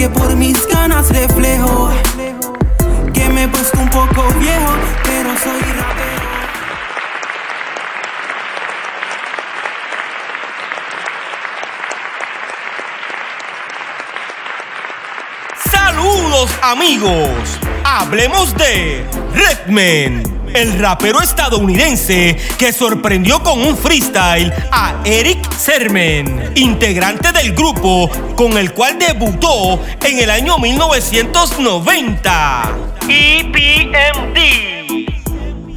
que por mis ganas reflejo. Que me he puesto un poco viejo, pero soy rapero. Saludos amigos, hablemos de Redman el rapero estadounidense que sorprendió con un freestyle a Eric Sermon, integrante del grupo con el cual debutó en el año 1990. EPMD.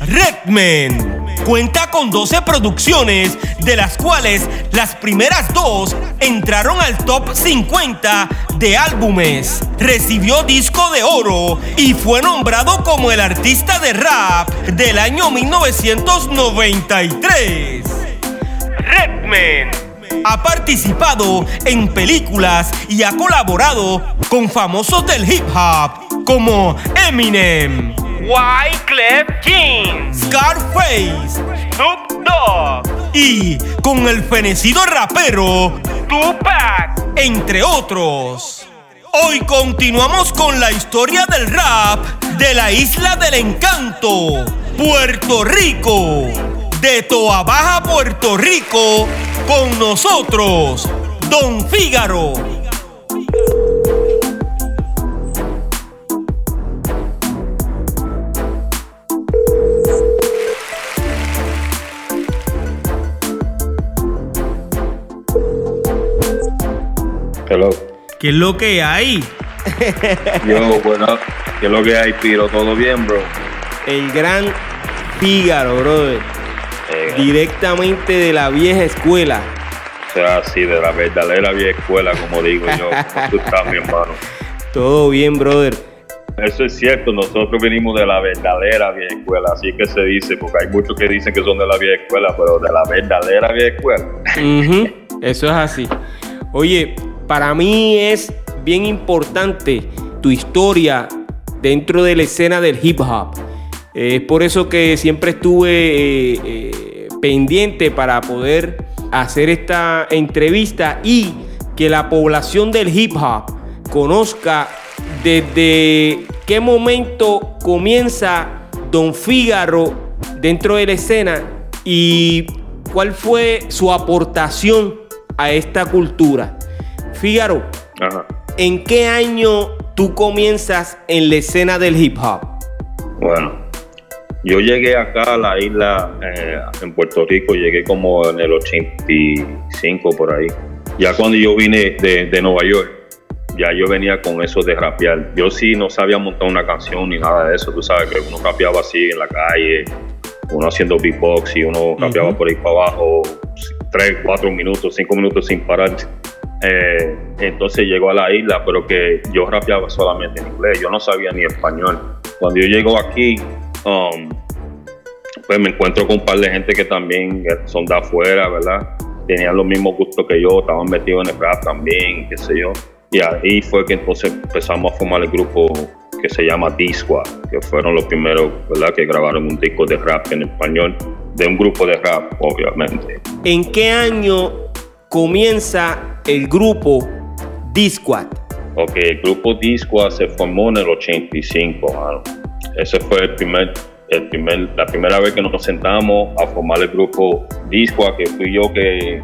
Redman cuenta con 12 producciones, de las cuales las primeras dos entraron al top 50 de álbumes. Recibió disco de oro y fue nombrado como el artista de rap del año 1993. Redman ha participado en películas y ha colaborado con famosos del hip hop como Eminem. Wyclef King, Scarface, Snoop Dogg y con el fenecido rapero Tupac, entre otros. Hoy continuamos con la historia del rap de la isla del encanto, Puerto Rico. De Toa Baja, Puerto Rico, con nosotros, Don Fígaro. Hello. ¿Qué es lo que hay? Yo, bueno, ¿qué es lo que hay, Piro? ¿Todo bien, bro? El gran Fígaro, brother. Eh, Directamente de la vieja escuela. o sea, sí, de la verdadera vieja escuela, como digo yo. ¿Cómo tú estás, mi hermano? Todo bien, brother. Eso es cierto, nosotros venimos de la verdadera vieja escuela, así que se dice, porque hay muchos que dicen que son de la vieja escuela, pero de la verdadera vieja escuela. Ujú, Eso es así. Oye, para mí es bien importante tu historia dentro de la escena del hip hop. Es por eso que siempre estuve eh, eh, pendiente para poder hacer esta entrevista y que la población del hip hop conozca desde qué momento comienza Don Fígaro dentro de la escena y cuál fue su aportación a esta cultura. Fígaro, Ajá. ¿en qué año tú comienzas en la escena del hip hop? Bueno, yo llegué acá a la isla eh, en Puerto Rico, llegué como en el 85 por ahí. Ya cuando yo vine de, de Nueva York, ya yo venía con eso de rapear. Yo sí no sabía montar una canción ni nada de eso. Tú sabes que uno rapeaba así en la calle, uno haciendo beatbox y uno rapeaba por ahí para abajo, tres, cuatro minutos, cinco minutos sin parar. Eh, entonces llegó a la isla, pero que yo rapeaba solamente en inglés, yo no sabía ni español. Cuando yo llego aquí, um, pues me encuentro con un par de gente que también son de afuera, ¿verdad? Tenían los mismos gustos que yo, estaban metidos en el rap también, qué sé yo. Y ahí fue que entonces empezamos a formar el grupo que se llama D-Squad, que fueron los primeros, ¿verdad? Que grabaron un disco de rap en español, de un grupo de rap, obviamente. ¿En qué año comienza el grupo D-Squad? Ok, el grupo D-Squad se formó en el 85, mano. Ese fue el primer, el primer, la primera vez que nos sentamos a formar el grupo D-Squad, que fui yo que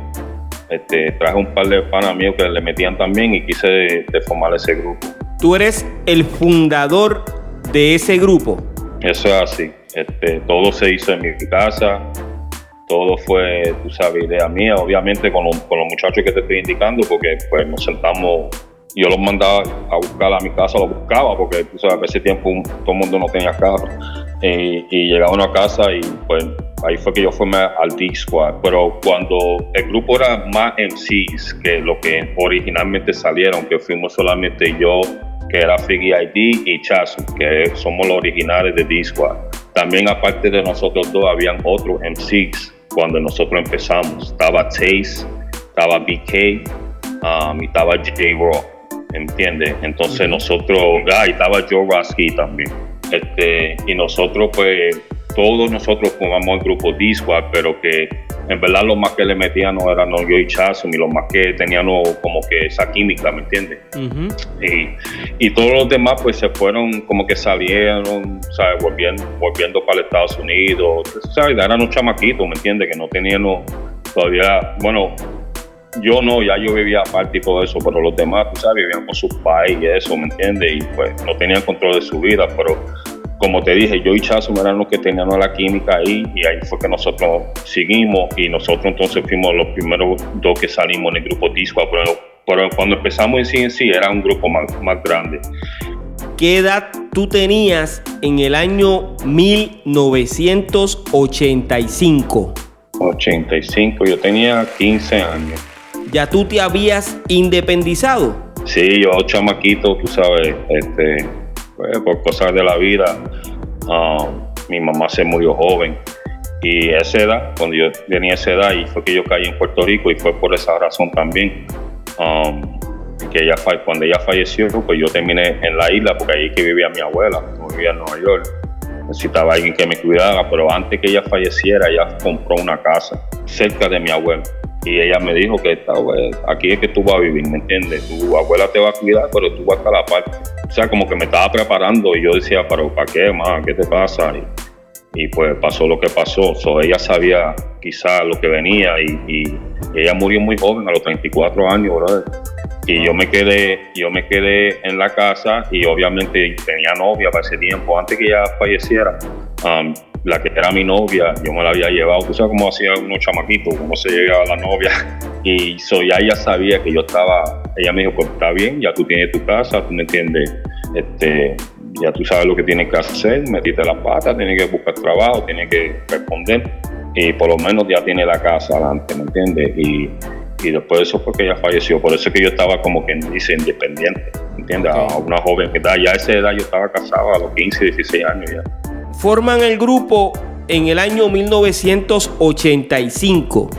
este, traje un par de panas míos que le metían también y quise de formar ese grupo. Tú eres el fundador de ese grupo. Eso es así. Este, todo se hizo en mi casa. Todo fue, tú sabes, idea mía. Obviamente con, los- con los muchachos que te estoy indicando, porque pues nos sentamos. Yo los mandaba a buscar a mi casa, los buscaba, porque tú sabes, ese tiempo todo el mundo no tenía carro. Y, y llegaba a casa y pues ahí fue que yo formé al D-Squad. Pero cuando el grupo era más MCs que lo que originalmente salieron, que fuimos solamente yo, que era Figgy ID y Chasu, que somos los originales de D-Squad. También aparte de nosotros dos, habían otros MCs cuando nosotros empezamos. Estaba Taze, estaba BK um, y estaba J. Raw, ¿entiendes? Entonces nosotros, ah, y estaba Joe Rasky también. Este, y nosotros pues todos nosotros formamos el grupo D-Squad, pero que en verdad lo más que le metían no eran yo y Chazo, ni lo más que tenían como que esa química, ¿me entiendes? y, y, todos los demás pues se fueron como que salieron, ¿sabes? Volviendo, volviendo para Estados Unidos, ¿sabes? Eran unos chamaquitos, ¿me entiendes? Que no tenían todavía, bueno, yo no, ya yo vivía aparte y todo eso, pero los demás, tú sabes, vivían con sus pais y eso, ¿me entiendes? Y pues no tenían control de su vida, pero como te dije, yo y Chazo eran los que teníamos la química ahí y ahí fue que nosotros seguimos y nosotros entonces fuimos los primeros dos que salimos en el grupo Disco, pero, pero cuando empezamos en sí en sí era un grupo más, más grande. ¿Qué edad tú tenías en el año 1985? 85, yo tenía 15 años. ¿Ya tú te habías independizado? Sí, yo chamaquito, tú sabes, este, pues, por cosas de la vida, um, mi mamá se murió joven. Y esa edad, cuando yo tenía esa edad, y fue que yo caí en Puerto Rico, y fue por esa razón también. Um, que ella, cuando ella falleció, pues yo terminé en la isla, porque ahí que vivía mi abuela, vivía en Nueva York. Necesitaba alguien que me cuidara, pero antes que ella falleciera, ella compró una casa cerca de mi abuela. Y ella me dijo que aquí es que tú vas a vivir, ¿me entiendes? Tu abuela te va a cuidar, pero tú vas a la parte. O sea, como que me estaba preparando y yo decía, pero ¿para qué, más? ¿Qué te pasa? Y, pues pasó lo que pasó. So, ella sabía quizá lo que venía y, ella murió muy joven, a los 34 años, ¿verdad? Y yo me quedé, yo me quedé en la casa y obviamente tenía novia para ese tiempo, antes que ella falleciera. Um, la que era mi novia, yo me la había llevado, tú sabes cómo hacía unos chamaquitos, cómo se llegaba la novia. Y so, ya ella sabía que yo estaba, ella me dijo, pues está bien, ya tú tienes tu casa, tú me entiendes, este, ya tú sabes lo que tienes que hacer, metiste las patas, tienes que buscar trabajo, tienes que responder y por lo menos ya tiene la casa adelante, ¿me entiendes? Y, y después de eso fue que ella falleció, por eso es que yo estaba como quien dice independiente, ¿me entiendes? A una joven que está, ya a esa edad yo estaba casado a los 15, 16 años ya forman el grupo en el año 1985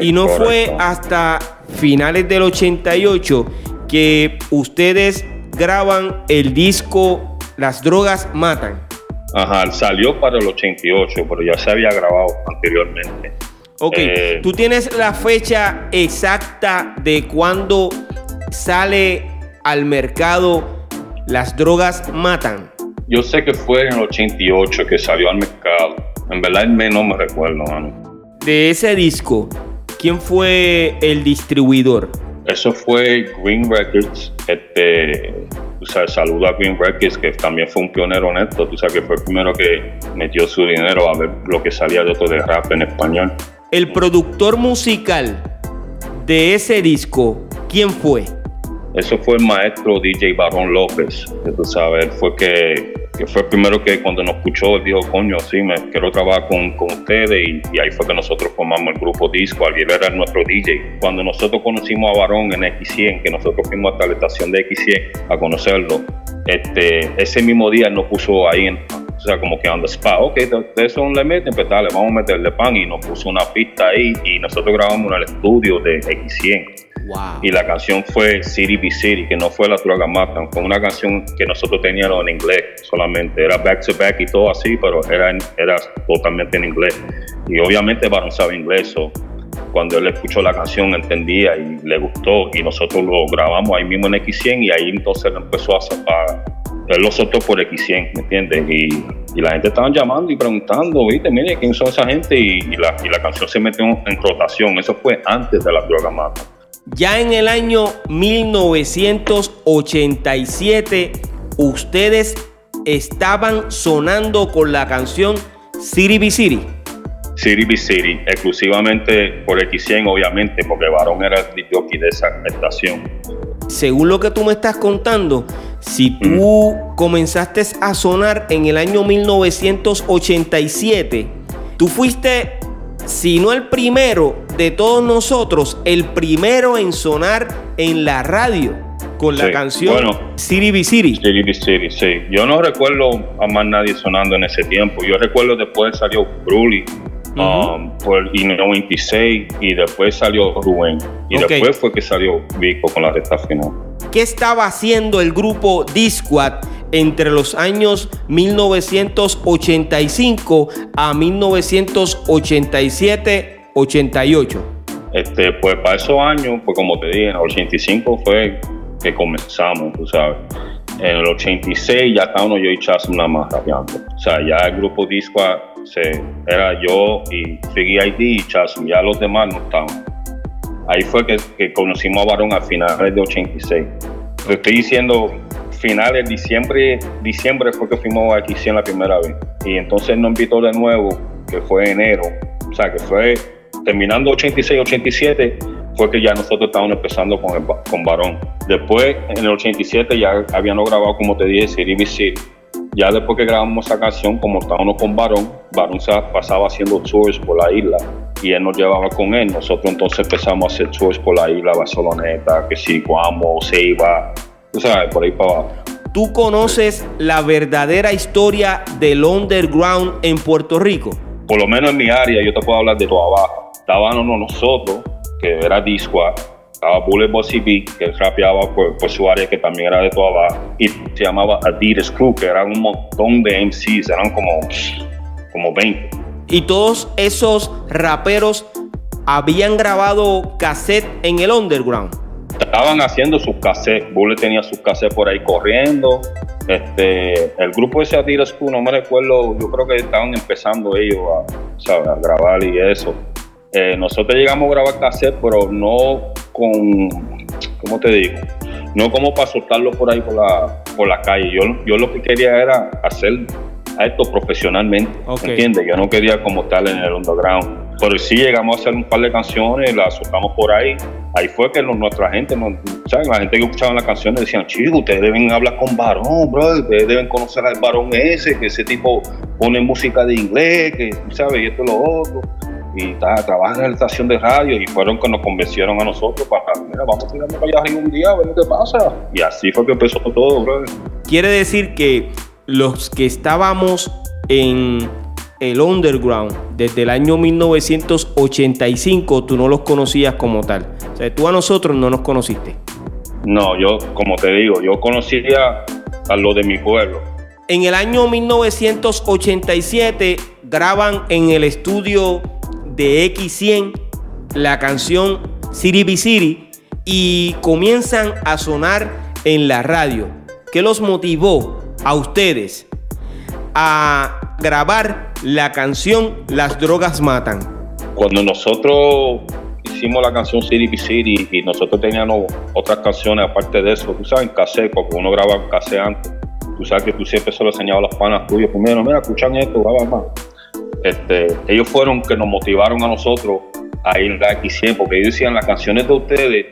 y no fue hasta finales del 88 que ustedes graban el disco Las drogas matan. Ajá, salió para el 88, pero ya se había grabado anteriormente. Ok, eh, ¿tú tienes la fecha exacta de cuando sale al mercado Las drogas matan? Yo sé que fue en el 88 que salió al mercado. En verdad no me recuerdo, mano. De ese disco, ¿quién fue el distribuidor? Eso fue Green Records. Este, o sea, saluda a Green Records, que también fue un pionero en esto. Tú sabes que fue el primero que metió su dinero a ver lo que salía de otro de rap en español. El productor musical de ese disco, ¿quién fue? Eso fue el maestro DJ Barón López. Tú sabes, fue que, que, fue el primero que cuando nos escuchó, dijo, coño, sí, me quiero trabajar con, con ustedes. Y, ahí fue que nosotros formamos el grupo Disco. Él era nuestro DJ. Cuando nosotros conocimos a Barón en X100, que nosotros fuimos hasta la estación de X100 a conocerlo, este, ese mismo día él nos puso ahí en, o sea, como que on the spot, ok, ustedes son le meten, pues dale, vamos a meterle pan y nos puso una pista ahí y nosotros grabamos en el estudio de X100. Y la canción fue City Be City, que no fue La Droga Matan, fue una canción que nosotros teníamos en inglés solamente. Era back to back y todo así, pero era, era totalmente en inglés. Y obviamente Baron sabe inglés, cuando él escuchó la canción entendía y le gustó y nosotros lo grabamos ahí mismo en X100 y ahí entonces él empezó a, a él lo soltó por X100, ¿me entiendes? Y, la gente estaba llamando y preguntando, viste, mire, ¿quién son esa gente? Y, la, y la, canción se metió en rotación, eso fue antes de la droga mata. Ya en el año 1987, ustedes estaban sonando con la canción City Be City. City Be City, exclusivamente por X100, obviamente, porque Varón era el jockey de esa estación. Según lo que tú me estás contando, si tú comenzaste a sonar en el año 1987, Tú fuiste, si no el primero de todos nosotros, el primero en sonar en la radio con la Sí, canción bueno. City B City. City Be City, sí. Yo no recuerdo a más nadie sonando en ese tiempo. Yo recuerdo después salió Bruli um, por y 96 y después salió Rubén. Y Ok. después fue que salió Vico con la recta final. ¿Qué estaba haciendo el grupo Disquad entre los años 1985 a 1987-88? Este, pues para esos años, pues como te dije, en el 85 fue que comenzamos, tú sabes. En el 86 ya estábamos yo y Chasm nada más rapeando. O sea, ya el grupo Disco se, era yo y Figgy ID y Chasm, ya los demás no estaban. Ahí fue que, conocimos a Barón a finales de 86. Te estoy diciendo, finales de diciembre, diciembre fue que fuimos a Xien la primera vez. Y entonces nos invitó de nuevo, que fue enero. O sea, que fue terminando 86, 87, fue que ya nosotros estábamos empezando con, el, con Barón. Después, en el 87, ya habíamos grabado, como te dije, City. Ya después que grabamos esa canción, como estábamos con Barón, Barón pasaba haciendo tours por la isla y él nos llevaba con él. Nosotros entonces empezamos a hacer tours por la isla, Barceloneta, que sí, Guamo, Ceiba, tú sabes, por ahí para abajo. ¿Tú conoces la verdadera historia del underground en Puerto Rico? por lo menos en mi área, yo te puedo hablar de toda baja. Estábamos nosotros, que era Disqua, estaba Bullet Bossy B, que él rapeaba por, por su área, que también era de toda baja, y se llamaba Adidas Crew, que eran un montón de MCs, eran como, como 20. Y todos esos raperos habían grabado cassette en el underground. Estaban haciendo sus cassettes, Bullet tenía sus cassettes por ahí corriendo. Este, el grupo ese Adidas Crew, no me recuerdo, yo creo que estaban empezando ellos a, ¿sabes? a grabar y eso. Eh, nosotros llegamos a grabar cassette, pero no con, ¿cómo te digo? No como para soltarlo por ahí por la, por la calle. Yo, yo lo que quería era hacer esto profesionalmente, Ok. ¿entiendes? Yo no quería como estar en el underground. Pero sí llegamos a hacer un par de canciones, las soltamos por ahí. Ahí fue que nuestra gente, nos- ¿sabes? la gente que escuchaba las canciones decían, chicos, ustedes deben hablar con varón, bro, ustedes deben conocer al varón ese, que ese tipo pone música de inglés, que, ¿sabes? Y esto y lo otro y ta, trabaja en la estación de radio y fueron que nos convencieron a nosotros para, mira, vamos a tirarnos para allá arriba un día a ver qué pasa. Y así fue que empezó todo, bro. Quiere decir que los que estábamos en el underground desde el año 1985, tú no los conocías como tal. O sea, tú a nosotros no nos conociste. No, yo, como te digo, yo conocía a lo de mi pueblo. En el año 1987 graban en el estudio de X100 la canción City Be City y comienzan a sonar en la radio. ¿Qué los motivó a ustedes a grabar la canción Las drogas matan? Cuando nosotros hicimos la canción City Be City y nosotros teníamos otras canciones aparte de eso, tú sabes, en cassette, porque uno graba en antes. Tú sabes que tú siempre se lo enseñabas a las panas tuyas primero, mira, escuchan esto, va, va. Este, ellos fueron que nos motivaron a nosotros a ir a X100, porque ellos decían las canciones de ustedes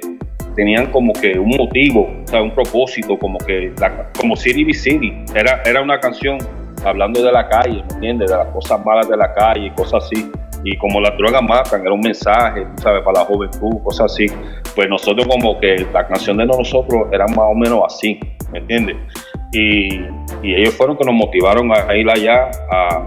tenían como que un motivo, o sea, un propósito, como que como City Be City. Era, era una canción hablando de la calle, ¿me entiendes? De las cosas malas de la calle cosas así. Y como las drogas matan, era un mensaje, ¿sabes? Para la juventud, cosas así. Pues nosotros como que la canción de nosotros era más o menos así, ¿me entiendes? Y, ellos fueron que nos motivaron a ir allá a,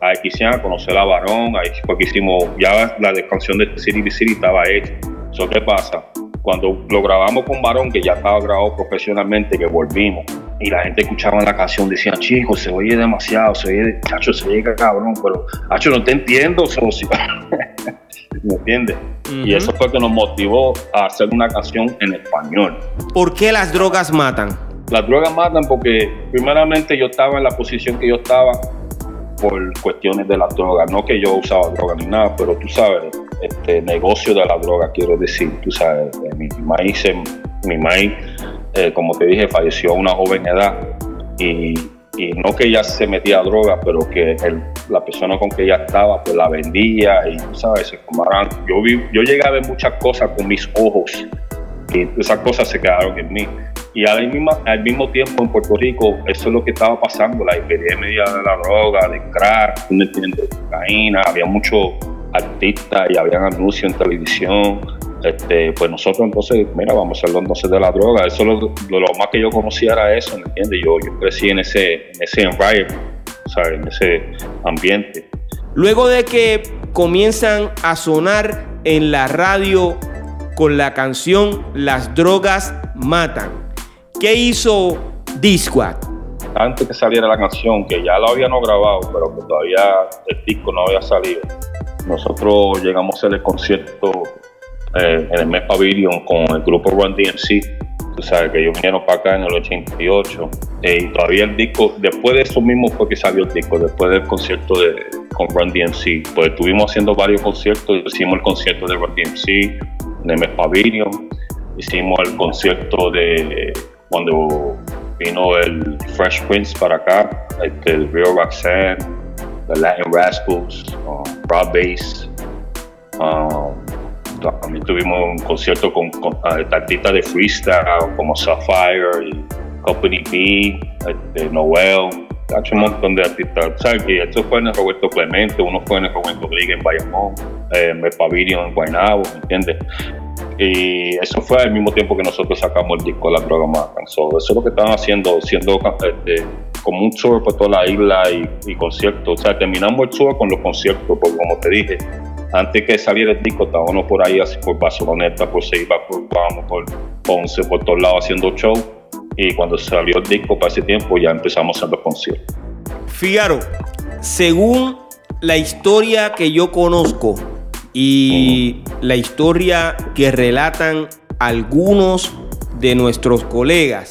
a Xcian, a conocer a Varón, ahí fue que hicimos, ya la canción de City Be City estaba hecha. ¿Eso qué pasa? Cuando lo grabamos con Varón, que ya estaba grabado profesionalmente, que volvimos, y la gente escuchaba la canción, decían, chicos, se oye demasiado, se oye, chacho, se oye cabrón, pero, chacho, no te entiendo, socio. ¿Me entiendes? Y eso fue que nos motivó a hacer una canción en español. ¿Por qué las drogas matan? Las drogas matan porque primeramente yo estaba en la posición que yo estaba por cuestiones de las drogas. No que yo usaba droga ni nada, pero tú sabes, este negocio de la droga, quiero decir, tú sabes, mi maíz, mi maíz, eh, como te dije, falleció a una joven edad y, y no que ella se metía a droga, pero que el- la persona con que ella estaba, pues la vendía y tú sabes, se fumaran. Yo, vi, yo llegué a ver muchas cosas con mis ojos y esas cosas se quedaron en mí. Y al mismo, al mismo tiempo en Puerto Rico, eso es lo que estaba pasando, la epidemia de la droga, de crack, de cocaína, había muchos artistas y habían anuncios en televisión. Este, pues nosotros entonces, mira, vamos a hacerlo entonces de la droga. Eso lo, lo, más que yo conocía era eso, ¿me entiendes? Yo, yo crecí en ese, en ese environment, ¿sabes? En ese ambiente. Luego de que comienzan a sonar en la radio con la canción Las drogas matan. ¿Qué hizo Disquad? Antes que saliera la canción, que ya la habíamos grabado, pero que todavía el disco no había salido, nosotros llegamos a hacer el concierto eh, en el mes Pavilion con el grupo Run DMC. Tú sabes que ellos vinieron para acá en el 88 eh, y todavía el disco, después de eso mismo fue que salió el disco, después del concierto de, con Run DMC. Pues estuvimos haciendo varios conciertos, hicimos el concierto de Run DMC en el mes Pavilion, hicimos el concierto de cuando vino el Fresh Prince para acá, este, el Real Roxanne, The Latin Rascals, um, Broad Bass. Um, también tuvimos un concierto con, con artistas de freestyle como Sapphire y Company B, este, Noel, un montón de artistas. ¿Sabes que Esto fue en el Roberto Clemente, uno fue en el Roberto Rodríguez en Bayamón, eh, en el Pavilion en Guaynabo, ¿me entiendes? Y eso fue al mismo tiempo que nosotros sacamos el disco La Droga Matan. eso es lo que estaban haciendo, siendo este, como un tour por toda la isla y, conciertos. O sea, terminamos el tour con los conciertos, porque como te dije, antes que saliera el disco, estábamos por ahí, así por Barceloneta, por Seiba, por vamos, por Ponce, por todos lados haciendo show. Y cuando salió el disco para ese tiempo, ya empezamos a hacer los conciertos. Fíjaro, según la historia que yo conozco, y la historia que relatan algunos de nuestros colegas.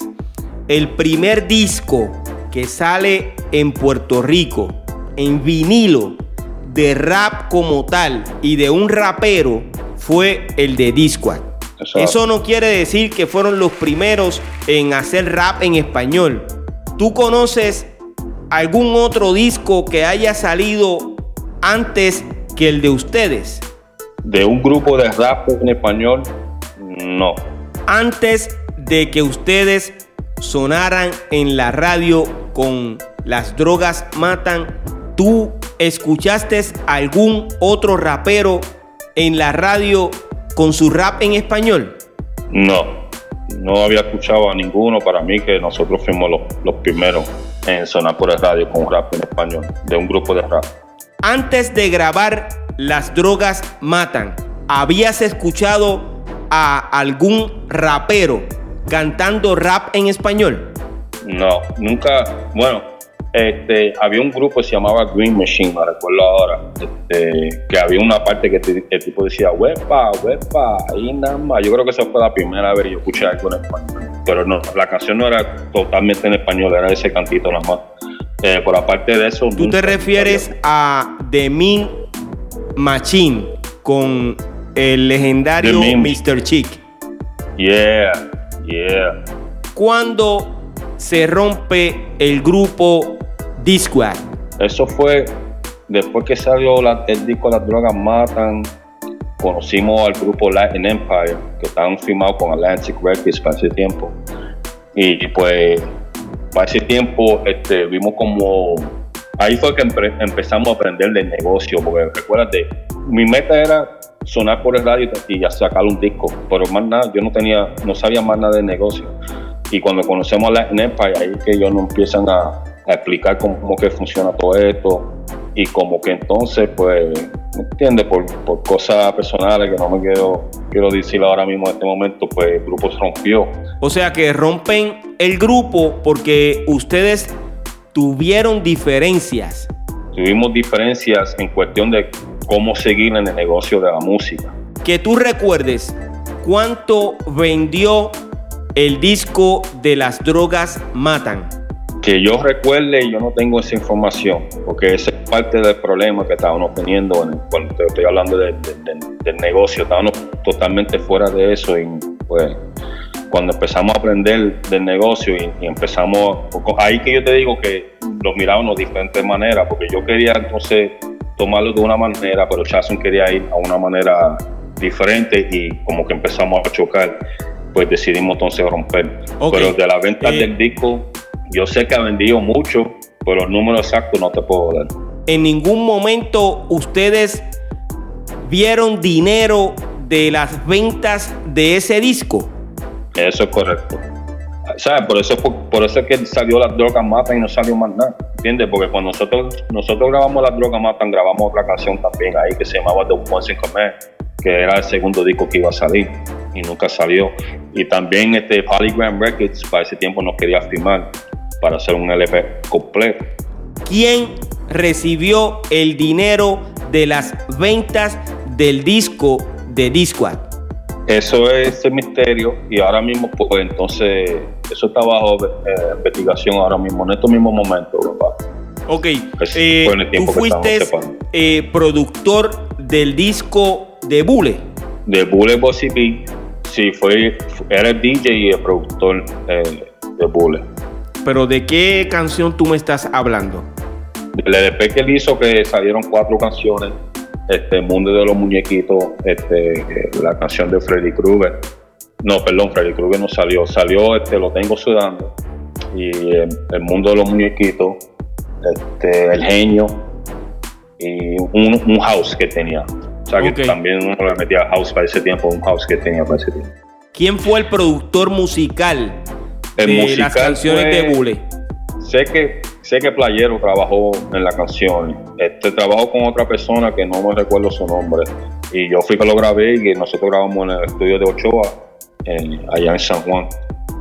El primer disco que sale en Puerto Rico en vinilo de rap como tal y de un rapero fue el de Disquad. Eso no quiere decir que fueron los primeros en hacer rap en español. ¿Tú conoces algún otro disco que haya salido antes que el de ustedes? De un grupo de rap en español, no. Antes de que ustedes sonaran en la radio con Las drogas matan, ¿tú escuchaste algún otro rapero en la radio con su rap en español? No, no había escuchado a ninguno. Para mí que nosotros fuimos los, los primeros en sonar por el radio con rap en español, de un grupo de rap. Antes de grabar las drogas matan. ¿Habías escuchado a algún rapero cantando rap en español? No, nunca. Bueno, este, había un grupo que se llamaba Green Machine, me recuerdo ahora, este, que había una parte que el tipo decía, huepa, huepa, y nada más. Yo creo que esa fue la primera vez que yo escuché algo en español. Pero no, la canción no era totalmente en español, era ese cantito nada más. Eh, por aparte de eso... ¿Tú te refieres a The Mean Machine con el legendario Mr. Chick. Yeah, yeah. ¿Cuándo se rompe el grupo Discord? Eso fue después que salió el disco Las Drogas Matan. Conocimos al grupo Latin Empire, que estaban firmados con Atlantic Records para ese tiempo. Y pues, para ese tiempo este, vimos como ahí fue que empezamos a aprender del negocio, porque recuérdate, mi meta era sonar por el radio y ya sacar un disco, pero más nada, yo no tenía, no sabía más nada de negocio. Y cuando conocemos a la Empire, ahí es que ellos nos empiezan a, explicar cómo, que funciona todo esto y como que entonces, pues, ¿me entiendes? Por, por cosas personales que no me quiero, quiero decir ahora mismo en este momento, pues el grupo se rompió. O sea que rompen el grupo porque ustedes tuvieron diferencias. Tuvimos diferencias en cuestión de cómo seguir en el negocio de la música. Que tú recuerdes cuánto vendió el disco de las drogas matan. Que yo recuerde, yo no tengo esa información, porque esa es parte del problema que estábamos teniendo cuando estoy hablando del negocio. Estábamos totalmente fuera de eso y pues cuando empezamos a aprender del negocio y, empezamos, ahí que yo te digo que lo mirábamos de diferentes maneras, porque yo quería entonces tomarlo de una manera, pero Jason quería ir a una manera diferente y como que empezamos a chocar. Pues decidimos entonces romper. Pero de la venta Eh. del disco, yo sé que ha vendido mucho, pero el número exacto no te puedo dar. En ningún momento ustedes vieron dinero de las ventas de ese disco. Eso es correcto. ¿Sabes? Por eso, por, eso es que salió las drogas matan y no salió más nada. ¿Entiendes? Porque cuando nosotros, nosotros grabamos las drogas matan, grabamos otra canción también ahí que se llamaba The Once in Command, que era el segundo disco que iba a salir y nunca salió. Y también este Polygram Records para ese tiempo nos quería firmar para hacer un LP completo. ¿Quién recibió el dinero de las ventas del disco de Disquad? Eso es el misterio y ahora mismo, pues entonces, eso está bajo eh, investigación ahora mismo, en estos mismos momentos, papá. Ok, Pues, eh, tiempo tú fuiste eh, productor del disco de Bule. De Bullet Bossy B, sí, fue, era el DJ y el productor de Bullet. Pero ¿de qué canción tú me estás hablando? El EDP que él hizo, que salieron cuatro canciones, este Mundo de los Muñequitos, este, eh, la canción de Freddy Krueger. No, perdón, Freddy Krueger no salió. Salió este Lo Tengo Sudando. Y El Mundo de los Muñequitos, este, El Genio y un, un house que tenía. O sea que también uno le metía house para ese tiempo, un house que tenía para ese tiempo. ¿Quién fue el productor musical El de musical las canciones fue- de Bule? Sé que, sé que Playero trabajó en la canción. Este trabajó con otra persona que no me recuerdo su nombre. Y yo fui que lo grabé y nosotros grabamos en el estudio de Ochoa, en- allá en San Juan.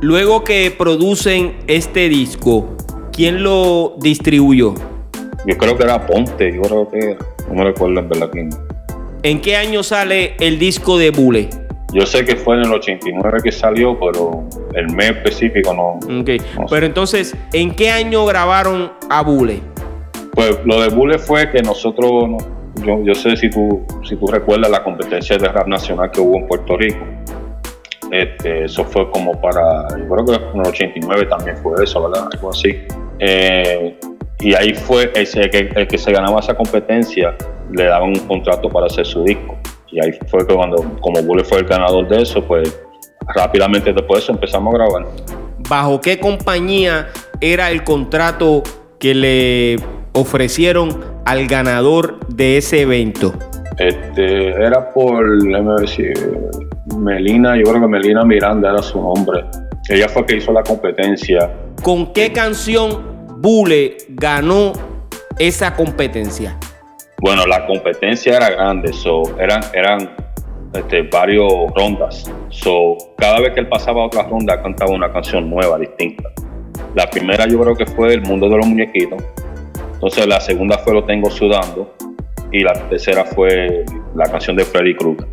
Luego que producen este disco, ¿quién lo distribuyó? Yo creo que era Ponte, yo creo que era. No me recuerdo en verdad quién. ¿En qué año sale el disco de Bule? Yo sé que fue en el 89 que salió, pero el mes específico no. Ok, no sé. Pero entonces, ¿en qué año grabaron a Bule? Pues lo de Bullet fue que nosotros, no- yo, yo sé si tú, si tú recuerdas la competencia de rap nacional que hubo en Puerto Rico. Este, eso fue como para, yo creo que en el 89 también fue eso, ¿verdad? Algo así. Eh, y ahí fue ese, que, el que se ganaba esa competencia, le daban un contrato para hacer su disco. Y ahí fue que cuando, como Bullet fue el ganador de eso, pues rápidamente después empezamos a grabar. ¿Bajo qué compañía era el contrato que le ofrecieron al ganador de ese evento? Este, era por, Melina, yo creo que Melina Miranda era su nombre. Ella fue que hizo la competencia. ¿Con qué canción Bule ganó esa competencia? Bueno, la competencia era grande, so, eran, eran este, varios rondas. So, cada vez que él pasaba a otra ronda, cantaba una canción nueva, distinta. La primera yo creo que fue El Mundo de los Muñequitos. Entonces la segunda fue Lo Tengo Sudando. Y la tercera fue la canción de Freddy Krueger.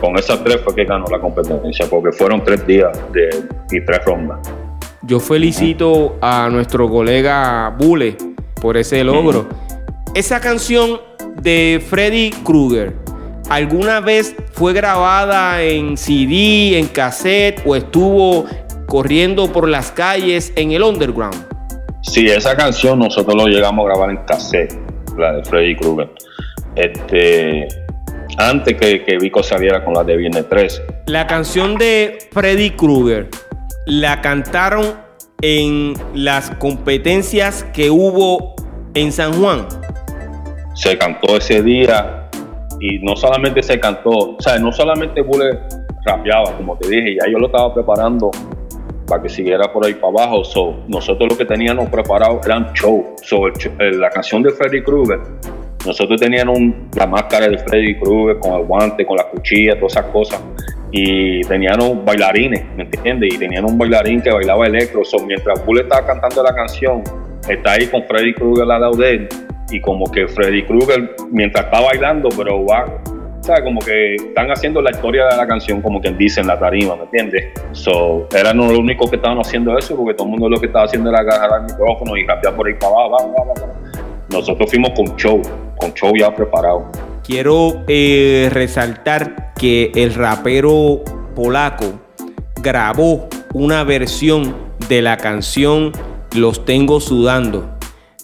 Con esas tres fue que ganó la competencia, porque fueron tres días de, y tres rondas. Yo felicito a nuestro colega Bule por ese logro. Esa canción de Freddy Krueger, ¿alguna vez fue grabada en CD, en cassette o estuvo corriendo por las calles en el underground? Sí, esa canción nosotros lo llegamos a grabar en cassette, la de Freddy Krueger. Este, antes que, que Vico saliera con la de Viernes 13. La canción de Freddy Krueger la cantaron en las competencias que hubo en San Juan. Se cantó ese día y no solamente se cantó, o sea, no solamente Bule rapeaba, como te dije, ya yo lo estaba preparando para que siguiera por ahí para abajo. So, nosotros lo que teníamos preparado eran show. So, la canción de Freddy Krueger, nosotros teníamos la máscara de Freddy Krueger con el guante, con la cuchilla, todas esas cosas. Y teníamos bailarines, ¿me entiendes? Y tenían un bailarín que bailaba electro. So, mientras Bull estaba cantando la canción, está ahí con Freddy Krueger al lado de él. Y como que Freddy Krueger, mientras está bailando, pero va, ¿sabes? Como que están haciendo la historia de la canción, como quien dice en la tarima, ¿me entiendes? So, eran los únicos que estaban haciendo eso, porque todo el mundo lo que estaba haciendo era agarrar el micrófono y rapear por ahí para abajo. Nosotros fuimos con show, con show ya preparado. Quiero eh, resaltar que el rapero polaco grabó una versión de la canción Los Tengo Sudando.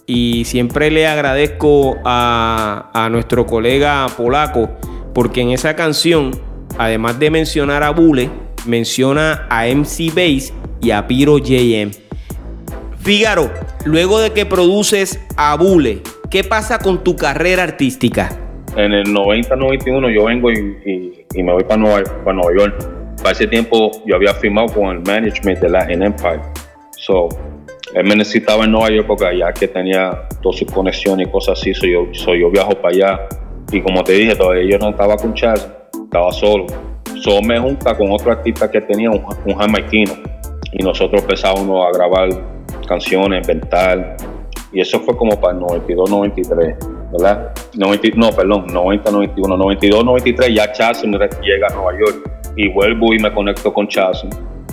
Y siempre le agradezco a, nuestro colega polaco porque en esa canción, además de mencionar a Bule, menciona a MC Bass y a Piro JM. Fígaro, luego de que produces a Bule, ¿qué pasa con tu carrera artística? En el 90-91 yo vengo y, me voy para Nueva, York. Para ese tiempo yo había firmado con el management de Latin Empire. So, él me necesitaba en Nueva York porque allá que tenía todas sus conexiones y cosas así. So yo, so yo viajo para allá. Y como te dije, todavía yo no estaba con Charles, estaba solo. So me junta con otro artista que tenía, un, un jamaiquino. Y nosotros empezábamos a grabar canciones, inventar. Y eso fue como para el 92, 93, ¿verdad? no, perdón, 90, 91, 92, 93, ya Chasen llega a Nueva York. Y vuelvo y me conecto con Chasen.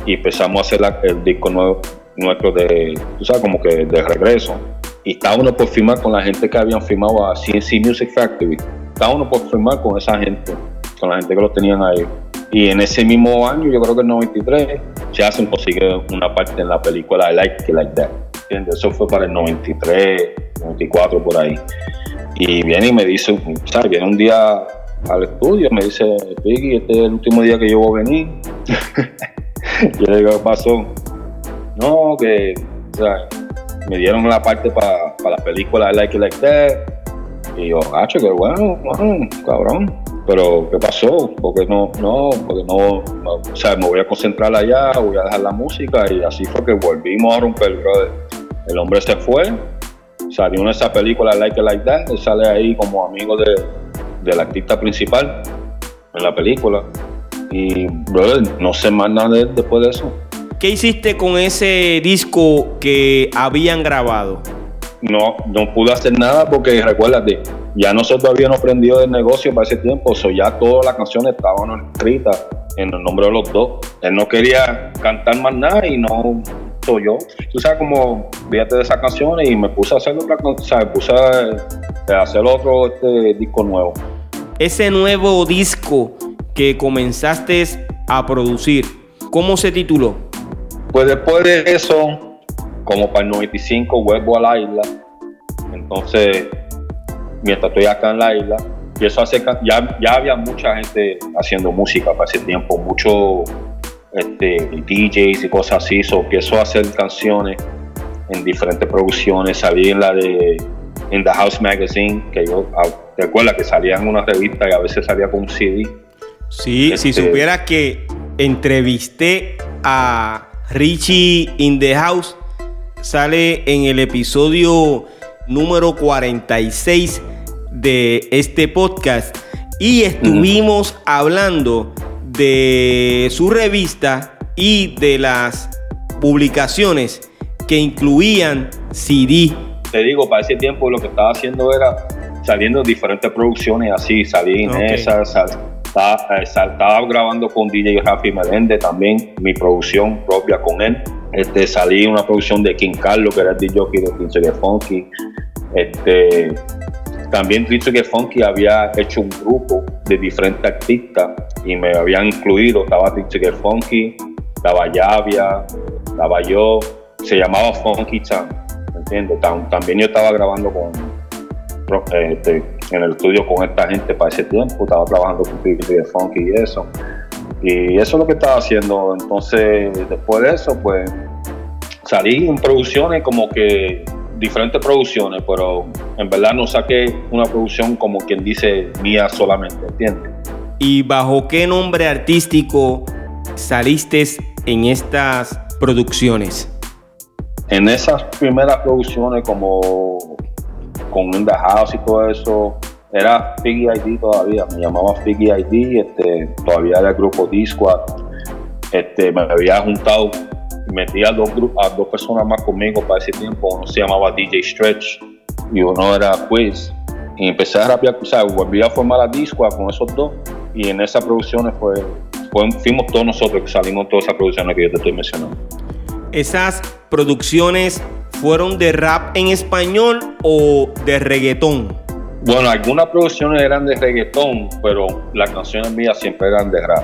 Y empezamos a hacer el disco nuevo, nuestro de, tú sabes, como que de regreso. Y está uno por firmar con la gente que habían firmado a CNC Music Factory. Está uno por firmar con esa gente, con la gente que lo tenían ahí. Y en ese mismo año, yo creo que en 93, Jason consigue una parte en la película I Like It Like That. ¿entiendes? Eso fue para el 93, 94 por ahí. Y viene y me dice, ¿sabes? Viene un día al estudio, me dice, Piggy, este es el último día que yo voy a venir. yo le digo, ¿qué pasó? No, que, me dieron la parte para la película I Like It Like That. Y yo, hacho, que bueno, cabrón pero ¿qué pasó? Porque no, no, porque no, o sea, me voy a concentrar allá, voy a dejar la música y así fue que volvimos a romper, brother. El hombre se fue, salió en esa película Like It Like That, él sale ahí como amigo de, del artista principal en la película y, brother, no sé más nada de él después de eso. ¿Qué hiciste con ese disco que habían grabado? No, no pude hacer nada porque recuérdate, ya nosotros habíamos aprendido del negocio para ese tiempo, so ya todas las canciones estaban escritas en el nombre de los dos. Él no quería cantar más nada y no soy yo. Tú sabes como fíjate de esas canciones y me puse a hacer otra o sea, me puse a hacer otro este disco nuevo. Ese nuevo disco que comenzaste a producir, ¿cómo se tituló? Pues después de eso, como para el 95 vuelvo a la isla. Entonces mientras estoy acá en la isla. Y eso hace ya, ya había mucha gente haciendo música para ese tiempo, muchos este, DJs y cosas así. So, empiezo a hacer canciones en diferentes producciones. Salí en la de In the House Magazine, que yo, ah, te acuerdas que salía en una revista y a veces salía con un CD. Sí, si este, supiera que entrevisté a Richie in the House, sale en el episodio número 46 de este podcast. Y estuvimos hablando de su revista y de las publicaciones que incluían CD. Te digo, para ese tiempo lo que estaba haciendo era saliendo diferentes producciones así, salí en esa, eh, estaba, grabando con DJ Rafi Melende también, mi producción propia con él. Este, salí una producción de King Carlos, que era el DJ de Pinche Funky. Este, también que Funky había hecho un grupo de diferentes artistas y me habían incluido. Estaba que Funky, estaba Yavia, estaba yo. Se llamaba Funky Chan, ¿entiendes? También yo estaba grabando con, este, en el estudio con esta gente para ese tiempo. Estaba trabajando con Cristo que Funky y eso. Y eso es lo que estaba haciendo. Entonces, después de eso, pues salí en producciones como que diferentes producciones, pero en verdad no saqué una producción como quien dice mía solamente, ¿entiendes? ¿Y bajo qué nombre artístico saliste en estas producciones? En esas primeras producciones como con In The House y todo eso, era Figgy ID todavía, me llamaba Figgy ID, este, todavía era el grupo Disco, este, me había juntado metí a dos, a dos personas más conmigo para ese tiempo. Uno se llamaba DJ Stretch y uno era Quiz. Y empecé a rapear, o volví a formar la disco con esos dos. Y en esas producciones fue, fuimos todos nosotros que salimos todas esas producciones que yo te estoy mencionando. ¿Esas producciones fueron de rap en español o de reggaetón? Bueno, algunas producciones eran de reggaetón, pero las canciones mías siempre eran de rap.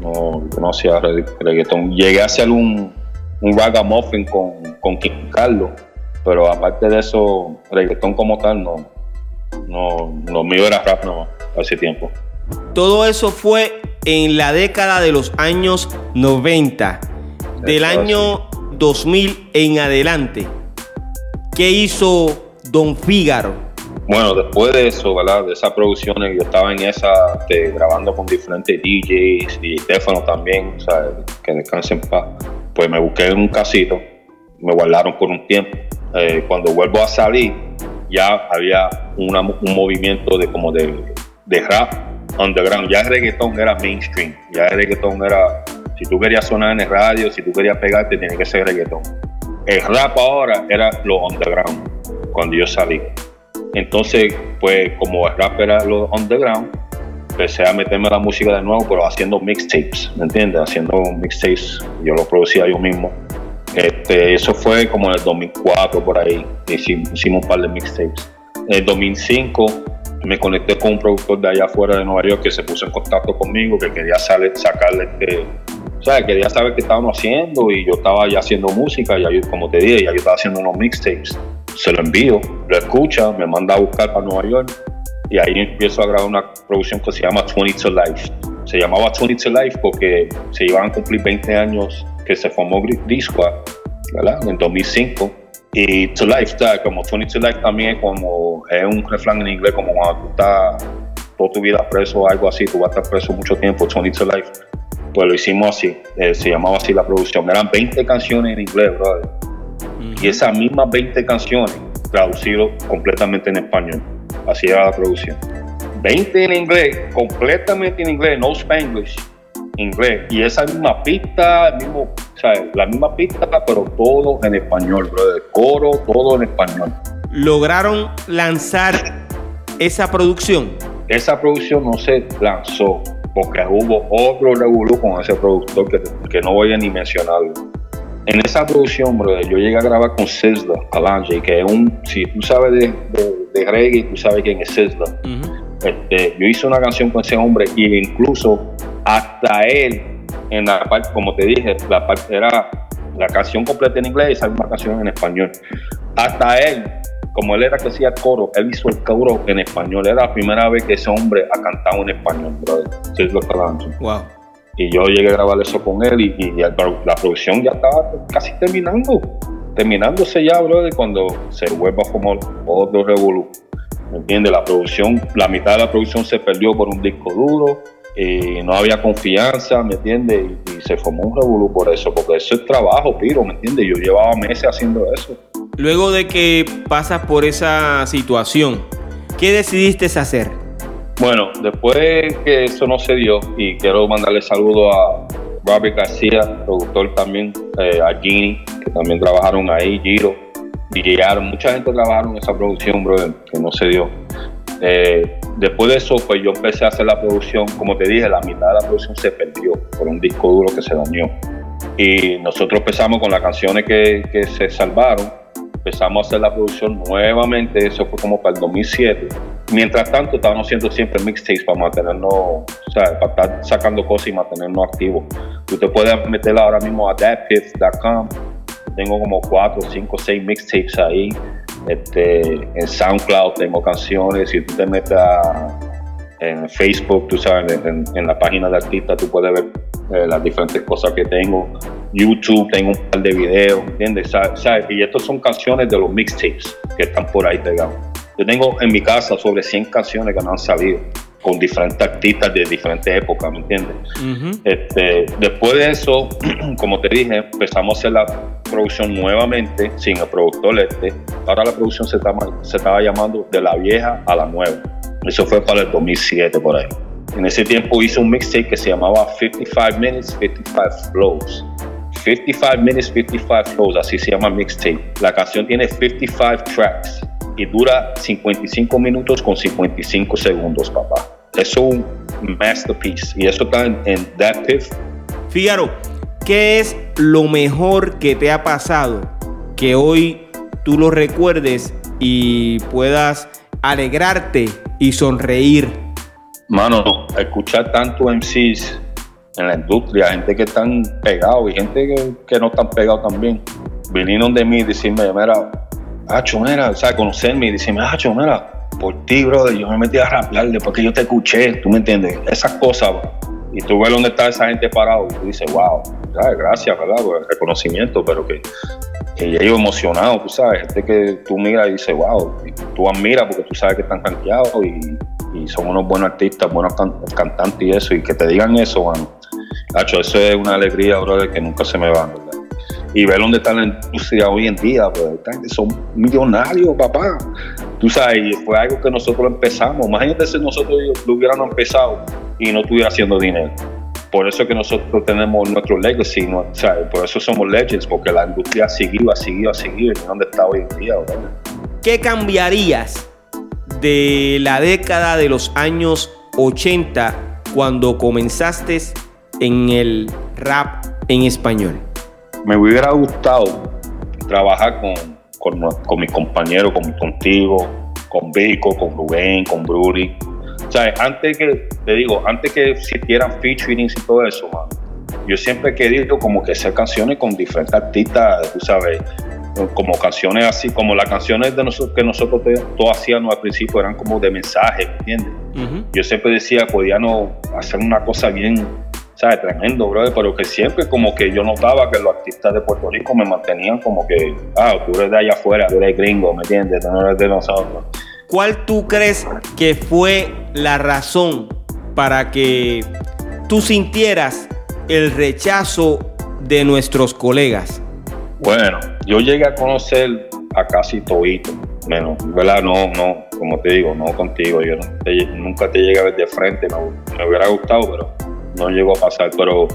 No, no hacía reggaetón. Llegué a hacer un, un ragamuffin con, con King Carlos, pero aparte de eso, reggaetón como tal, no, no, lo mío era rap no, hace tiempo. Todo eso fue en la década de los años 90, del Eso año 2000 en adelante. ¿Qué hizo Don Fígaro? Bueno, después de eso. De esas producciones, yo estaba en esa, este, grabando con diferentes DJs y Stefano también, sea, que descansen en paz. Pues me busqué en un casito, me guardaron por un tiempo. Eh, cuando vuelvo a salir, ya había un movimiento de como de, de rap underground. Ya el reggaetón era mainstream, ya el reggaetón era, si tú querías sonar en el radio, si tú querías pegarte, tenía que ser reggaetón. El rap ahora era lo underground, cuando yo salí. Entonces, pues como el rap era lo underground, empecé a meterme a la música de nuevo, pero haciendo mixtapes, ¿me entiendes? Haciendo mixtapes, yo lo producía yo mismo. Este, eso fue como en el 2004 por ahí, hicimos, hicimos un par de mixtapes. En el 2005 me conecté con un productor de allá afuera de Nueva York que se puso en contacto conmigo, que quería sacarle este, o sea, quería saber qué estábamos haciendo y yo estaba ya haciendo música, ya yo, como te dije, ya yo estaba haciendo unos mixtapes. Se lo envío, lo escucha, me manda a buscar para Nueva York y ahí empiezo a grabar una producción que se llama 20 to Life. Se llamaba 20 to Life porque se iban a cumplir 20 años que se formó Disco, ¿verdad? En 2005. Y To Life, está como 20 to Life también es como, es un refrán en inglés como cuando tú estás toda tu vida preso o algo así, tú vas a estar preso mucho tiempo, 20 to Life. Pues lo hicimos así, eh, se llamaba así la producción. Eran 20 canciones en inglés, brother. Y esas mismas 20 canciones traducido completamente en español. Así era la producción. 20 en inglés, completamente en inglés, no spanglish, inglés. Y esa misma pista, el mismo, o sea, la misma pista, pero todo en español, brother. Coro, todo en español. ¿Lograron lanzar esa producción? Esa producción no se lanzó porque hubo otro revolú con ese productor que, que no voy a ni mencionarlo. En esa producción, brother, yo llegué a grabar con Sizzla, Kalanji, que es un, si tú sabes de, de, de reggae, tú sabes quién es Sizzla. Este, yo hice una canción con ese hombre y incluso hasta él, en la parte, como te dije, la parte era la canción completa en inglés y esa misma canción en español. Hasta él, como él era que hacía coro, él hizo el coro en español. Era la primera vez que ese hombre ha cantado en español, brother. Sizzla Kalanji. Wow. Y yo llegué a grabar eso con él y, y ya la producción ya estaba casi terminando. Terminándose ya, brother, cuando se vuelva a formar otro revolú. ¿Me entiendes? La producción, la mitad de la producción se perdió por un disco duro, y no había confianza, ¿me entiendes? Y, y se formó un revolú por eso, porque eso es trabajo, Piro, ¿me entiendes? Yo llevaba meses haciendo eso. Luego de que pasas por esa situación, ¿qué decidiste hacer? Bueno, después que eso no se dio, y quiero mandarle saludo a Robert García, productor también, eh, a Gini, que también trabajaron ahí, Giro, DJ Aaron, mucha gente trabajaron en esa producción, brother, que no se dio. Eh, después de eso, pues yo empecé a hacer la producción, como te dije, la mitad de la producción se perdió por un disco duro que se dañó. Y nosotros empezamos con las canciones que, que se salvaron, empezamos a hacer la producción nuevamente, eso fue como para el 2007. Mientras tanto, estábamos haciendo siempre mixtapes para mantenernos, o sea, para estar sacando cosas y mantenernos activos. Tú te puedes meter ahora mismo a thatpiff.com, tengo como 4, 5, 6 mixtapes ahí. Este, en SoundCloud tengo canciones, si tú te metes en Facebook, tú sabes, en, la página de artista tú puedes ver eh, las diferentes cosas que tengo. YouTube, tengo un par de videos, ¿entiendes? Y estas son canciones de los mixtapes que están por ahí pegados. Yo tengo en mi casa sobre 100 canciones que no han salido, con diferentes artistas de diferentes épocas, ¿me entiendes? Este, después de eso, como te dije, empezamos a hacer la producción nuevamente sin el productor este. Ahora la producción se estaba, se estaba llamando de la vieja a la nueva. Eso fue para el 2007 por ahí. En ese tiempo hice un mixtape que se llamaba 55 Minutes, 55 Flows. 55 Minutes, 55 Flows, así se llama mixtape. La canción tiene 55 tracks y dura 55 minutos con 55 segundos, papá. Es un masterpiece y eso está en, en That Piff. ¿qué es lo mejor que te ha pasado que hoy tú lo recuerdes y puedas alegrarte y sonreír? Mano, escuchar tanto MCs en la industria, gente que están pegados y gente que, que no están pegados también, vinieron de mí y decirme, mira, Hacho, mira, o sea, conocerme y decirme, Hacho, mira, por ti, brother, yo me metí a rapear después que yo te escuché, tú me entiendes, esas cosas Y tú ves dónde está esa gente parado y tú dices, wow, gracias, ¿verdad? Por el reconocimiento, pero que, que ellos emocionados, tú sabes, gente que tú miras y dices, wow, tú admiras porque tú sabes que están rankeados y, son unos buenos artistas, buenos cantantes y eso, y que te digan eso, bueno, Hacho, eso es una alegría, brother, que nunca se me va, ¿verdad? Y ver dónde está la industria hoy en día, pues son millonarios, papá. Tú sabes, fue algo que nosotros empezamos. Imagínate si nosotros lo hubiéramos empezado y no estuviera haciendo dinero. Por eso que nosotros tenemos nuestro legacy, ¿no? ¿sabes? por eso somos legends, porque la industria ha seguido, ha seguido, ha seguido, y dónde está hoy en día, ¿verdad? ¿Qué cambiarías de la década de los años 80 cuando comenzaste en el rap en español? Me hubiera gustado trabajar con, con, con mis compañeros, con, contigo, con Vico, con Rubén, con Bruli. O sea, antes que, te digo, antes que existieran featurings y todo eso, yo siempre he querido como que hacer canciones con diferentes artistas, tú sabes, como canciones así, como las canciones de nosotros, que nosotros todos hacíamos al principio eran como de mensaje, ¿me entiendes? Yo siempre decía, podíamos hacer una cosa bien ¿sabes? Tremendo, brother, pero que siempre como que yo notaba que los artistas de Puerto Rico me mantenían como que, ah, tú eres de allá afuera, tú eres gringo, ¿me entiendes? Tú no eres de nosotros. ¿Cuál tú crees que fue la razón para que tú sintieras el rechazo de nuestros colegas? Bueno, yo llegué a conocer a casi todito, menos, ¿verdad? No, no, como te digo, no contigo, yo nunca te llegué a ver de frente, me, me hubiera gustado, pero no llegó a pasar, pero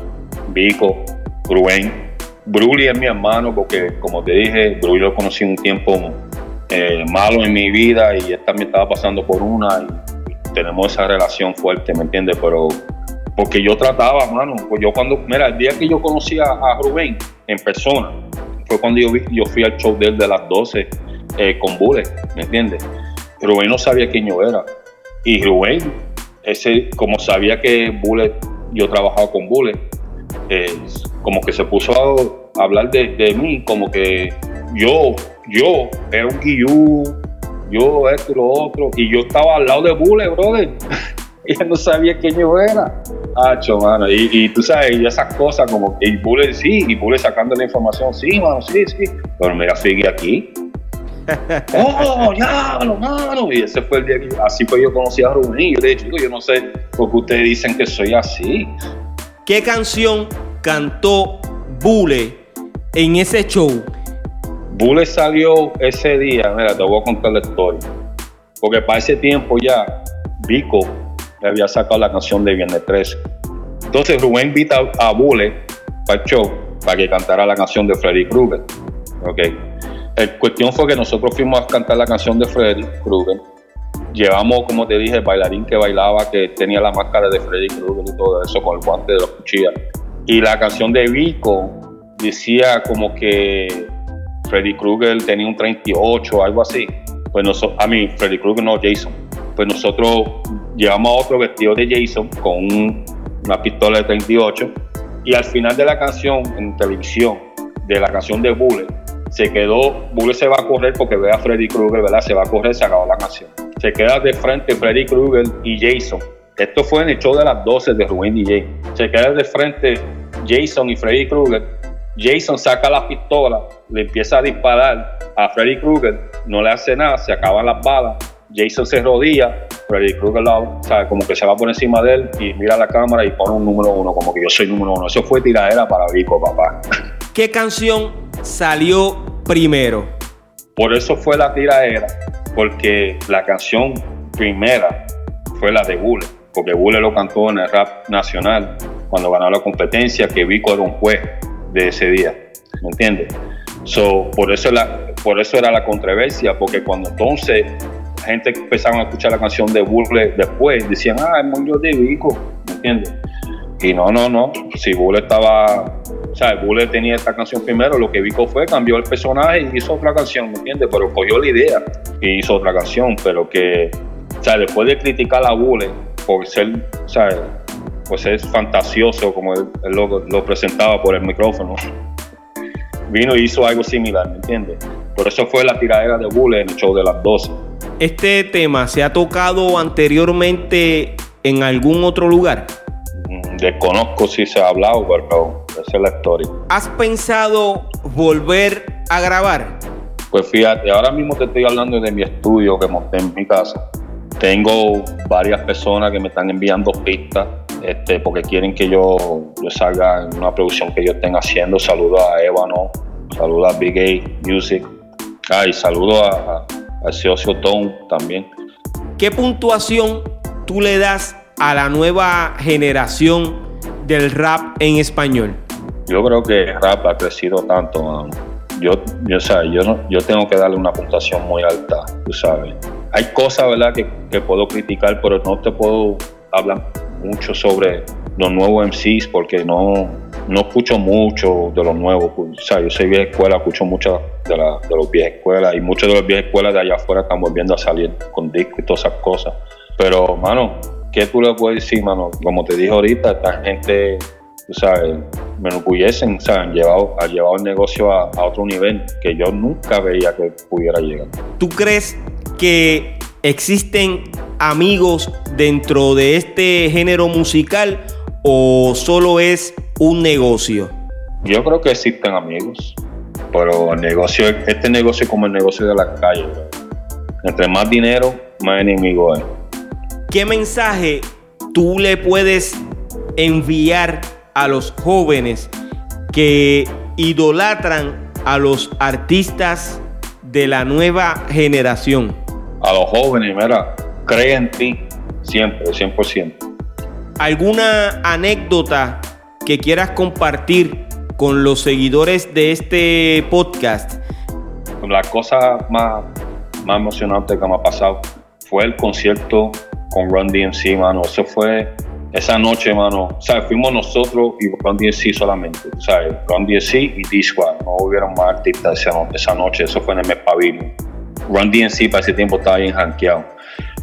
Vico, Rubén, Bruli es mi hermano porque, como te dije, Bruli lo conocí un tiempo eh, malo en mi vida y él también estaba pasando por una y tenemos esa relación fuerte, ¿me entiendes? Pero porque yo trataba, mano, pues yo cuando, mira, el día que yo conocí a, Rubén en persona, fue cuando yo, vi, yo fui al show de él de las 12 eh, con Bule, ¿me entiendes? Rubén no sabía quién yo era. Y Rubén, ese, como sabía que Bullet yo he trabajado con Bullet, eh, como que se puso a hablar de, mí, como que yo, yo era un guillú, yo esto y lo otro, y yo estaba al lado de Bullet, brother. y él no sabía quién yo era. Hacho, mano. Y, y, tú sabes, y esas cosas como que Bullet sí, y Bullet sacando la información, sí, mano, sí, sí. Pero mira, sigue aquí. ¡Oh, ya, mano! Y ese fue el día que así fue yo conocí a Rubén. Y yo le dije, yo no sé por qué ustedes dicen que soy así. ¿Qué canción cantó Bule en ese show? Bule salió ese día, mira, te voy a contar la historia. Porque para ese tiempo ya Vico le había sacado la canción de Viernes 13. Entonces Rubén invita a Bule para el show para que cantara la canción de Freddy Krueger. Okay. La cuestión fue que nosotros fuimos a cantar la canción de Freddy Krueger. Llevamos, como te dije, el bailarín que bailaba, que tenía la máscara de Freddy Krueger y todo eso, con el guante de los cuchillas. Y la canción de Vico decía como que Freddy Krueger tenía un 38 algo así. Pues nosotros, a mí, Freddy Krueger no, Jason. Pues nosotros llevamos a otro vestido de Jason con una pistola de 38. Y al final de la canción, en televisión, de la canción de Bullet, se quedó, Bullet se va a correr porque ve a Freddy Krueger, ¿verdad? Se va a correr, se acabó la canción. Se queda de frente Freddy Krueger y Jason. Esto fue en el show de las 12 de Rubén DJ. Se queda de frente Jason y Freddy Krueger. Jason saca la pistola, le empieza a disparar a Freddy Krueger, no le hace nada, se acaban las balas. Jason se rodilla, Freddy Krueger o sea, como que se va por encima de él y mira la cámara y pone un número uno, como que yo soy número uno. Eso fue tiradera para Vico, papá. ¿Qué canción salió primero? Por eso fue la tiraera, porque la canción primera fue la de Bule, porque Bule lo cantó en el rap nacional cuando ganó la competencia, que Vico era un juez de ese día, ¿me entiendes? So, por, eso la, por eso era la controversia, porque cuando entonces la gente empezaba a escuchar la canción de Bule después, decían, ah, el mundo de Vico, ¿me entiendes? Y no, no, no, si Bule estaba o sea, Bulle tenía esta canción primero, lo que Vico fue, cambió el personaje y hizo otra canción, ¿me entiendes? Pero cogió la idea y hizo otra canción, pero que, o sea, después de criticar a Bulle por ser, o sea, pues es fantasioso como él, lo, presentaba por el micrófono, vino y hizo algo similar, ¿me entiendes? Por eso fue la tiradera de Bulle en el show de las 12. ¿Este tema se ha tocado anteriormente en algún otro lugar? Desconozco si se ha hablado, pero es la historia. ¿Has pensado volver a grabar? Pues fíjate, ahora mismo te estoy hablando de mi estudio que monté en mi casa. Tengo varias personas que me están enviando pistas este, porque quieren que yo, yo salga en una producción que yo estén haciendo. Saludo a Evano, saludo a Big A Music, ah, y saludo a, a, Socio Tone también. ¿Qué puntuación tú le das a la nueva generación del rap en español? Yo creo que rap ha crecido tanto, mano. Yo, yo, o yo, no, yo tengo que darle una puntuación muy alta, tú sabes. Hay cosas, ¿verdad?, que, que puedo criticar, pero no te puedo hablar mucho sobre los nuevos MCs porque no, no escucho mucho de los nuevos. O sea, yo soy vieja escuela, escucho mucho de, la, de los viejas escuelas y muchos de los viejas escuelas de allá afuera están volviendo a salir con discos y todas esas cosas. Pero, mano, ¿qué tú le puedes decir, mano? Como te dije ahorita, esta gente, sabes, me enorgullecen, o sea, han llevado, han llevado el negocio a, a otro nivel que yo nunca veía que pudiera llegar. ¿Tú crees que existen amigos dentro de este género musical o solo es un negocio? Yo creo que existen amigos, pero el negocio, este negocio es como el negocio de la calle. Entre más dinero, más enemigo hay. ¿Qué mensaje tú le puedes enviar a los jóvenes que idolatran a los artistas de la nueva generación? A los jóvenes, mira, cree en ti siempre, 100%. ¿Alguna anécdota que quieras compartir con los seguidores de este podcast? La cosa más, más emocionante que me ha pasado fue el concierto con Run DMC, mano. Eso fue esa noche, mano. Sea, fuimos nosotros y Run DMC solamente. Sea, Run DMC y D-Squad. No hubieron más artistas esa, no- esa noche. Eso fue en el mes Pavilion. Run DMC para ese tiempo estaba bien rankeado.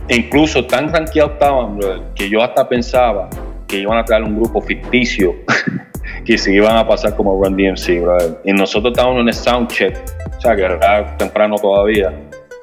E incluso tan rankeados estaban, que yo hasta pensaba que iban a traer un grupo ficticio que se iban a pasar como Run DMC, brother. Y nosotros estábamos en el soundcheck, o sea, que era temprano todavía.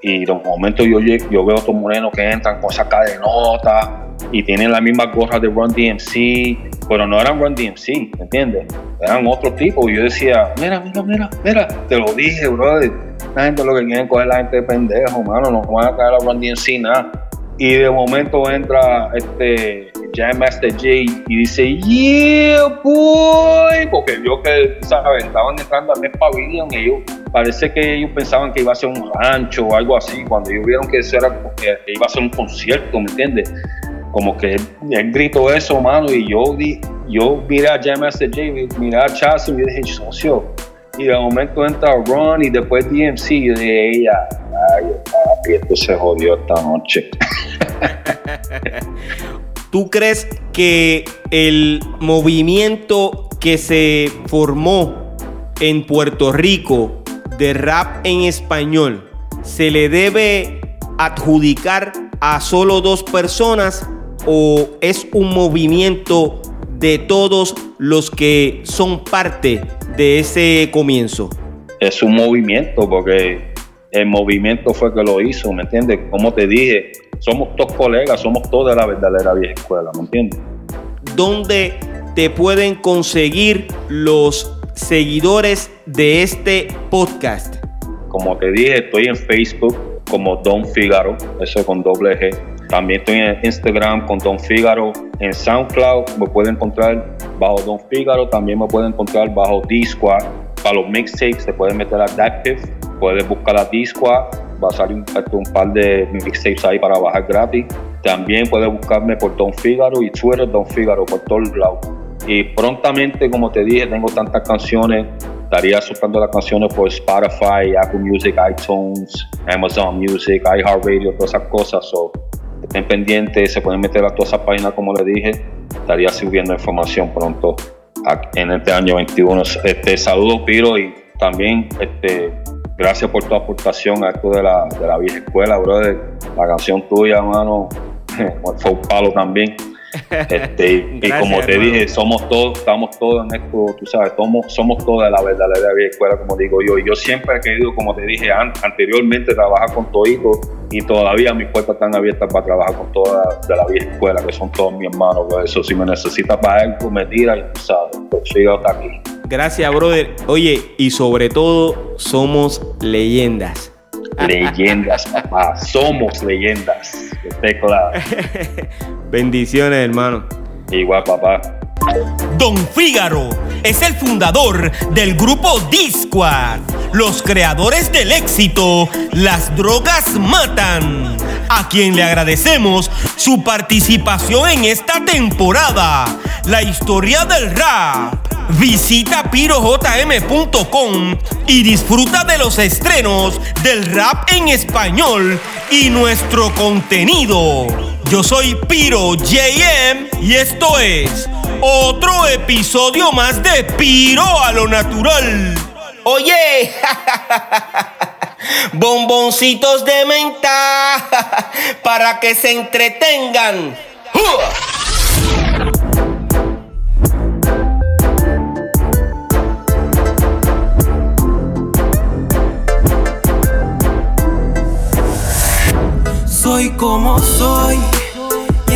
Y de momento yo, yo veo a estos morenos que entran con esa cadenota y tienen la misma gorra de Run DMC, pero no eran Run DMC, ¿me entiendes? Eran otro tipo. Y yo decía, mira, mira, mira, mira, te lo dije, brother. La gente lo que quieren coger la gente de pendejo, mano, no van a caer a Run DMC nada. Y de momento entra este Jam Master J y dice, yeah, boy, porque vio que, ¿sabes? Estaban entrando al mes Pavilion y ellos, parece que ellos pensaban que iba a ser un rancho o algo así, cuando ellos vieron que eso era, que iba a ser un concierto, ¿me entiendes? Como que él gritó eso, mano, y yo, yo miré a Jam J, miré a Chaz y yo dije, socio, y de momento entra Ron y después DMC, y yo dije, ella, ay, papi, esto se jodió esta noche. ¿Tú crees que el movimiento que se formó en Puerto Rico de rap en español se le debe adjudicar a solo dos personas o es un movimiento de todos los que son parte de ese comienzo? es un movimiento, porque el movimiento fue que lo hizo, ¿me entiendes? Como te dije, somos todos colegas, somos todos de la verdadera vieja escuela, ¿me entiendes? ¿Dónde te pueden conseguir los seguidores de este podcast? Como te dije, estoy en Facebook como Don Figaro, eso con doble G. También estoy en Instagram con Don Figaro. En SoundCloud me pueden encontrar bajo Don Figaro. También me pueden encontrar bajo D-Squad. Para los mixtapes te pueden meter a Dactive. Puedes buscar a D-Squad. Va a salir un, un par de mixtapes ahí para bajar gratis. También puedes buscarme por Don Figaro y Twitter Don Figaro por todos lados. Y prontamente, como te dije, tengo tantas canciones. Estaría soltando las canciones por Spotify, Apple Music, iTunes, Amazon Music, iHeartRadio, todas esas cosas. So, estén pendientes, se pueden meter a todas esas páginas, como les dije. Estaría subiendo información pronto en este año 21. Este, saludos, Piro, y también este, gracias por tu aportación a esto de la, de la vieja escuela, brother. La canción tuya, mano, fue un palo también. Este, y como te dije, somos todos, estamos todos en esto, tú sabes, somos, somos todos de la verdadera vieja escuela, como digo yo. Y yo siempre he querido, como te dije anteriormente, trabajar con toditos y todavía mis puertas están abiertas para trabajar con toda de la vieja escuela, que son todos mis hermanos. Por eso, si me necesitas para algo, me tira y tú sabes, pues sigo hasta aquí. Gracias, brother. Oye, y sobre todo, somos leyendas. Leyendas, papá. Somos leyendas. Esté claro. Bendiciones, hermano. Igual, papá. Don Fígaro es el fundador del grupo Discord, los creadores del éxito Las drogas matan, a quien le agradecemos su participación en esta temporada, la historia del rap. Visita pirojm.com y disfruta de los estrenos del rap en español y nuestro contenido. Yo soy Piro JM y esto es otro episodio más de Piro a lo natural. Oye, bomboncitos de menta para que se entretengan. Soy como soy